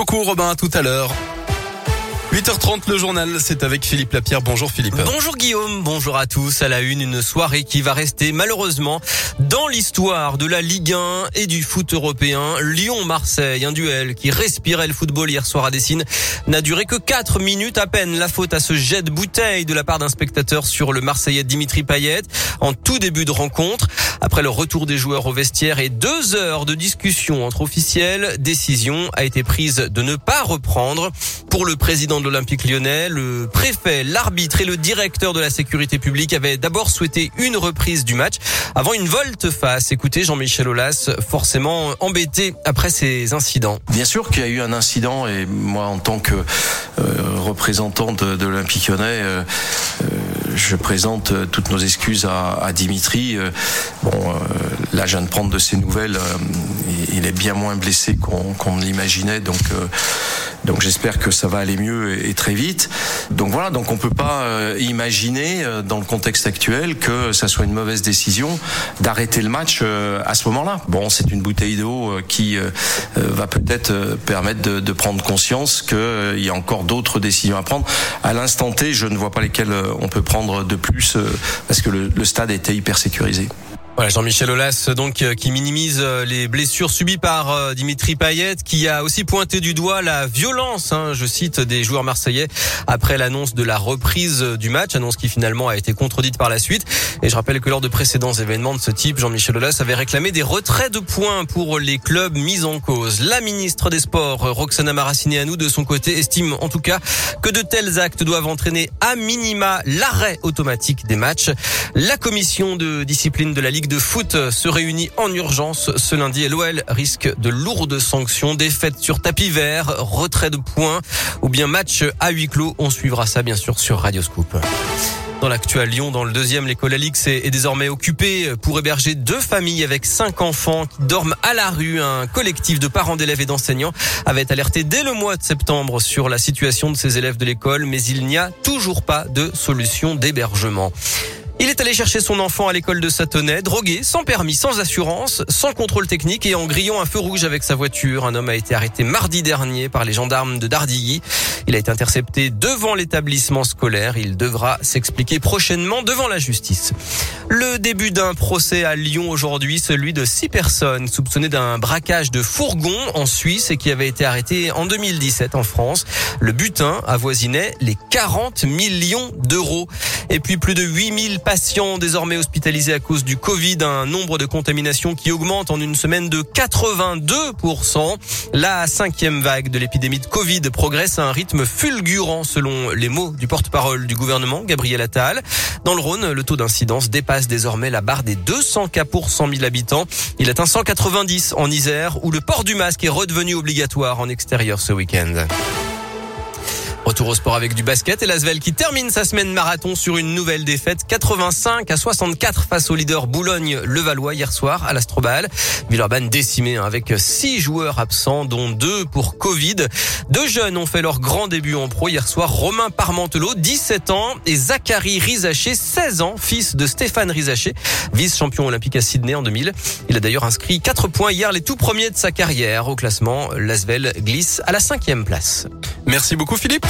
beaucoup Robin, tout à l'heure. 8h30 le journal, c'est avec Philippe Lapierre. Bonjour Philippe. Bonjour Guillaume, bonjour à tous. À la une, une soirée qui va rester malheureusement dans l'histoire de la Ligue 1 et du foot européen. Lyon-Marseille, un duel qui respirait le football hier soir à Dessine, n'a duré que 4 minutes à peine. La faute à ce jet de bouteille de la part d'un spectateur sur le Marseillais Dimitri Payet en tout début de rencontre. Après le retour des joueurs au vestiaire et deux heures de discussion entre officiels, décision a été prise de ne pas reprendre. Pour le président de l'Olympique lyonnais, le préfet, l'arbitre et le directeur de la sécurité publique avaient d'abord souhaité une reprise du match avant une volte-face. Écoutez Jean-Michel Aulas, forcément embêté après ces incidents. Bien sûr qu'il y a eu un incident et moi en tant que euh, représentant de, de l'Olympique lyonnais, euh, euh, je présente toutes nos excuses à, à Dimitri. Bon, là, je viens de prendre de ses nouvelles. il est bien moins blessé qu'on qu'on l'imaginait, donc donc j'espère que ça va aller mieux et, très vite. Donc voilà, donc on peut pas euh, imaginer euh, dans le contexte actuel que ça soit une mauvaise décision d'arrêter le match euh, à ce moment-là. Bon, c'est une bouteille d'eau qui va peut-être permettre de, de, prendre conscience qu'il y a encore d'autres décisions à prendre. À l'instant T, je ne vois pas lesquelles on peut prendre de plus parce que le, le stade était hyper sécurisé. Voilà Jean-Michel Aulas donc euh, qui minimise euh, les blessures subies par euh, Dimitri Payet qui a aussi pointé du doigt la violence hein, je cite des joueurs marseillais après l'annonce de la reprise du match annonce qui finalement a été contredite par la suite et je rappelle que lors de précédents événements de ce type Jean-Michel Aulas avait réclamé des retraits de points pour les clubs mis en cause. La ministre des Sports Roxana Maracineanu de son côté estime en tout cas que de tels actes doivent entraîner à minima l'arrêt automatique des matchs. La commission de discipline de la Ligue de foot se réunit en urgence ce lundi et l'OL risque de lourdes sanctions, défaites sur tapis vert, retrait de points ou bien match à huis clos. On suivra ça bien sûr sur Radio Scoop. Dans l'actuel Lyon, dans le deuxième, l'école Alix est désormais occupée pour héberger deux familles avec cinq enfants qui dorment à la rue. Un collectif de parents d'élèves et d'enseignants avait alerté dès le mois de septembre sur la situation de ces élèves de l'école, mais il n'y a toujours pas de solution d'hébergement. Il est allé chercher son enfant à l'école de Satonnet, drogué, sans permis, sans assurance, sans contrôle technique et en grillant un feu rouge avec sa voiture. Un homme a été arrêté mardi dernier par les gendarmes de Dardilly. Il a été intercepté devant l'établissement scolaire. Il devra s'expliquer prochainement devant la justice. Le début d'un procès à Lyon aujourd'hui, celui de six personnes soupçonnées d'un braquage de fourgon en Suisse et qui avaient été arrêtées en 2017 en France. Le butin avoisinait les 40 millions d'euros. Et puis plus de 8000 patients désormais hospitalisés à cause du Covid, un nombre de contaminations qui augmente en une semaine de 82%. La cinquième vague de l'épidémie de Covid progresse à un rythme fulgurant selon les mots du porte-parole du gouvernement, Gabriel Attal. Dans le Rhône, le taux d'incidence dépasse désormais la barre des 200 cas pour 100 000 habitants. Il atteint 190 en Isère où le port du masque est redevenu obligatoire en extérieur ce week-end. Retour au sport avec du basket et l'Asvel qui termine sa semaine marathon sur une nouvelle défaite 85 à 64 face au leader Boulogne-Levallois hier soir à l'Astrobal. Villeurbanne décimé hein, avec six joueurs absents dont deux pour Covid. Deux jeunes ont fait leur grand début en pro hier soir. Romain Parmentelot, 17 ans et Zachary Rizaché, 16 ans, fils de Stéphane Rizaché, vice-champion olympique à Sydney en 2000. Il a d'ailleurs inscrit 4 points hier, les tout premiers de sa carrière. Au classement, l'Asvel glisse à la cinquième place. Merci beaucoup Philippe.